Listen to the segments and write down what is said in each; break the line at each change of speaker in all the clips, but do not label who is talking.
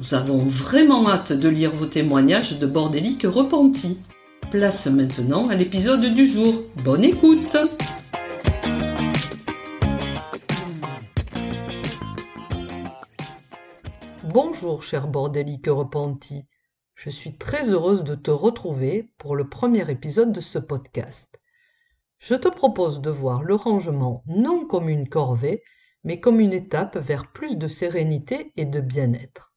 Nous avons vraiment hâte de lire vos témoignages de bordéliques repentis. Place maintenant à l'épisode du jour. Bonne écoute Bonjour cher bordélique repenti. Je suis très heureuse de te retrouver pour le premier épisode de ce podcast. Je te propose de voir le rangement non comme une corvée, mais comme une étape vers plus de sérénité et de bien-être.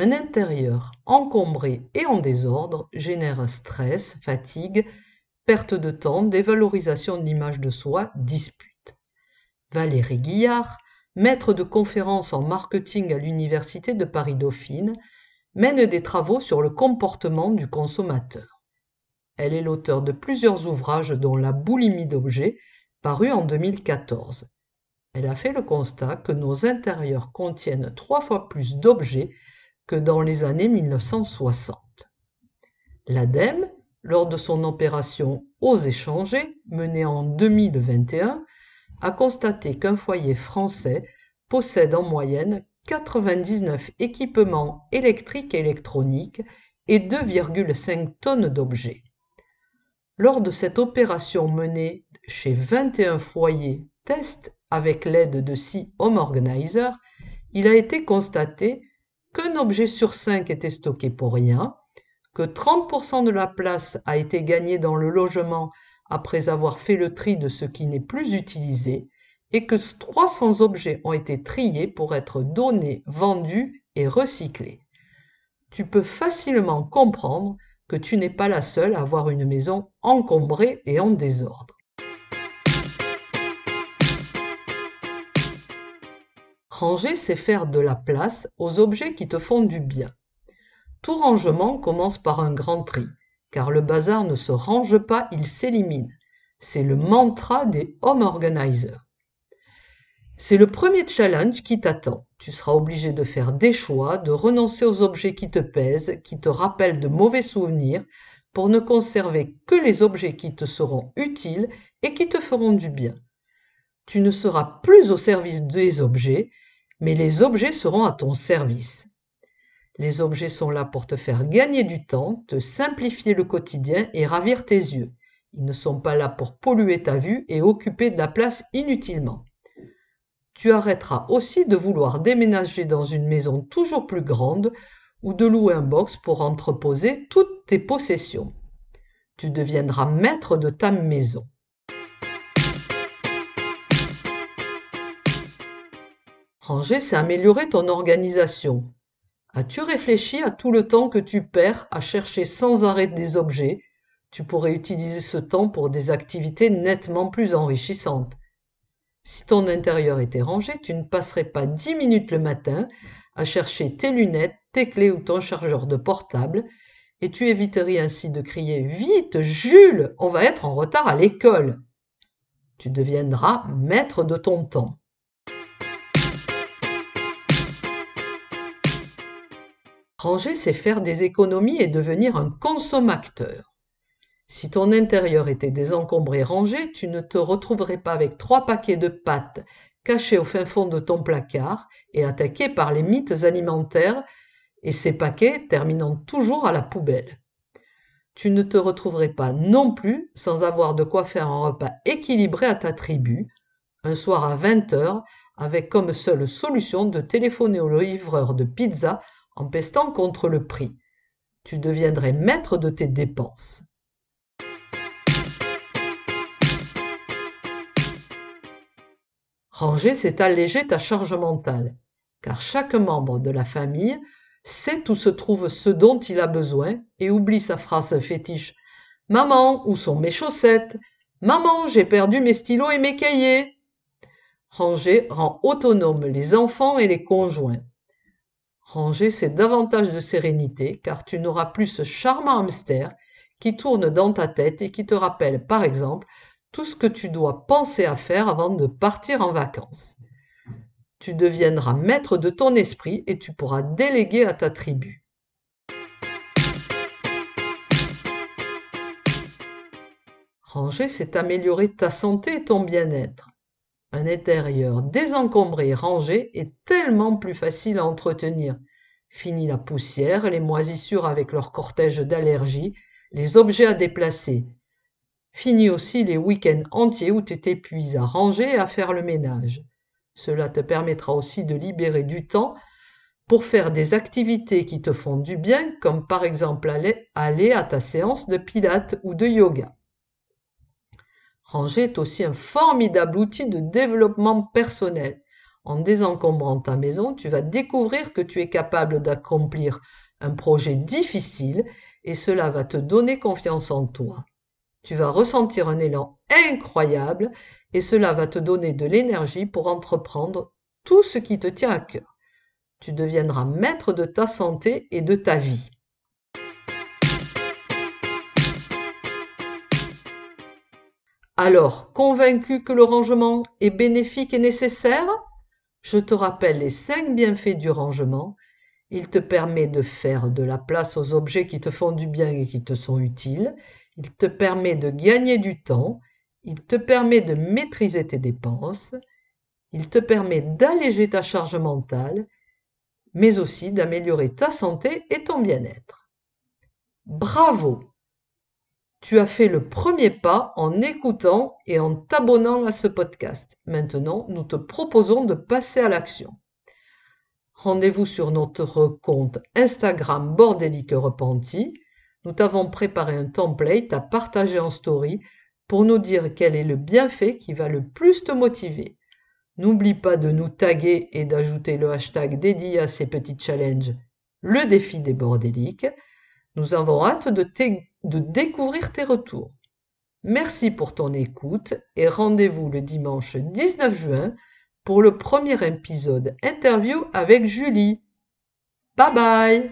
Un intérieur encombré et en désordre génère stress, fatigue, perte de temps, dévalorisation de l'image de soi, dispute. Valérie Guillard, maître de conférences en marketing à l'Université de Paris-Dauphine, mène des travaux sur le comportement du consommateur. Elle est l'auteur de plusieurs ouvrages dont La boulimie d'objets, paru en 2014. Elle a fait le constat que nos intérieurs contiennent trois fois plus d'objets que dans les années 1960. L'ADEME, lors de son opération Oser changer, menée en 2021, a constaté qu'un foyer français possède en moyenne 99 équipements électriques et électroniques et 2,5 tonnes d'objets. Lors de cette opération menée chez 21 foyers test avec l'aide de six Home Organizer, il a été constaté qu'un objet sur cinq était stocké pour rien, que 30% de la place a été gagnée dans le logement après avoir fait le tri de ce qui n'est plus utilisé, et que 300 objets ont été triés pour être donnés, vendus et recyclés. Tu peux facilement comprendre que tu n'es pas la seule à avoir une maison encombrée et en désordre. Ranger, c'est faire de la place aux objets qui te font du bien. Tout rangement commence par un grand tri, car le bazar ne se range pas, il s'élimine. C'est le mantra des home organizers. C'est le premier challenge qui t'attend. Tu seras obligé de faire des choix, de renoncer aux objets qui te pèsent, qui te rappellent de mauvais souvenirs, pour ne conserver que les objets qui te seront utiles et qui te feront du bien. Tu ne seras plus au service des objets, mais les objets seront à ton service. Les objets sont là pour te faire gagner du temps, te simplifier le quotidien et ravir tes yeux. Ils ne sont pas là pour polluer ta vue et occuper de la place inutilement. Tu arrêteras aussi de vouloir déménager dans une maison toujours plus grande ou de louer un box pour entreposer toutes tes possessions. Tu deviendras maître de ta maison. Ranger, c'est améliorer ton organisation. As-tu réfléchi à tout le temps que tu perds à chercher sans arrêt des objets? Tu pourrais utiliser ce temps pour des activités nettement plus enrichissantes. Si ton intérieur était rangé, tu ne passerais pas dix minutes le matin à chercher tes lunettes, tes clés ou ton chargeur de portable, et tu éviterais ainsi de crier Vite, Jules, on va être en retard à l'école. Tu deviendras maître de ton temps. Ranger, c'est faire des économies et devenir un consommateur. Si ton intérieur était désencombré et rangé, tu ne te retrouverais pas avec trois paquets de pâtes cachés au fin fond de ton placard et attaqués par les mythes alimentaires et ces paquets terminant toujours à la poubelle. Tu ne te retrouverais pas non plus sans avoir de quoi faire un repas équilibré à ta tribu, un soir à 20 heures, avec comme seule solution de téléphoner au livreur de pizza en pestant contre le prix. Tu deviendrais maître de tes dépenses. Ranger, c'est alléger ta charge mentale, car chaque membre de la famille sait où se trouve ce dont il a besoin et oublie sa phrase fétiche. Maman, où sont mes chaussettes? Maman, j'ai perdu mes stylos et mes cahiers. Ranger rend autonomes les enfants et les conjoints. Ranger, c'est davantage de sérénité, car tu n'auras plus ce charmant hamster qui tourne dans ta tête et qui te rappelle, par exemple, tout ce que tu dois penser à faire avant de partir en vacances. Tu deviendras maître de ton esprit et tu pourras déléguer à ta tribu. Ranger, c'est améliorer ta santé et ton bien-être. Un intérieur désencombré et rangé est tellement plus facile à entretenir. Fini la poussière, les moisissures avec leur cortège d'allergies, les objets à déplacer. Fini aussi les week-ends entiers où tu t'épuises à ranger et à faire le ménage. Cela te permettra aussi de libérer du temps pour faire des activités qui te font du bien, comme par exemple aller, à ta séance de pilates ou de yoga. Ranger est aussi un formidable outil de développement personnel. En désencombrant ta maison, tu vas découvrir que tu es capable d'accomplir un projet difficile et cela va te donner confiance en toi. Tu vas ressentir un élan incroyable et cela va te donner de l'énergie pour entreprendre tout ce qui te tient à cœur. Tu deviendras maître de ta santé et de ta vie. Alors, convaincu que le rangement est bénéfique et nécessaire Je te rappelle les cinq bienfaits du rangement. Il te permet de faire de la place aux objets qui te font du bien et qui te sont utiles. Il te permet de gagner du temps. Il te permet de maîtriser tes dépenses. Il te permet d'alléger ta charge mentale, mais aussi d'améliorer ta santé et ton bien-être. Bravo tu as fait le premier pas en écoutant et en t'abonnant à ce podcast. Maintenant, nous te proposons de passer à l'action. Rendez-vous sur notre compte Instagram Bordélique Repenti. Nous t'avons préparé un template à partager en story pour nous dire quel est le bienfait qui va le plus te motiver. N'oublie pas de nous taguer et d'ajouter le hashtag dédié à ces petits challenges, le défi des bordéliques. Nous avons hâte de, de découvrir tes retours. Merci pour ton écoute et rendez-vous le dimanche 19 juin pour le premier épisode interview avec Julie. Bye bye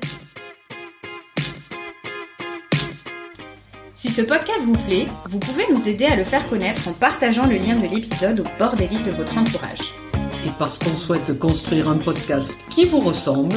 Si ce podcast vous plaît, vous pouvez nous aider à le faire connaître en partageant le lien de l'épisode au bord des de votre entourage.
Et parce qu'on souhaite construire un podcast qui vous ressemble,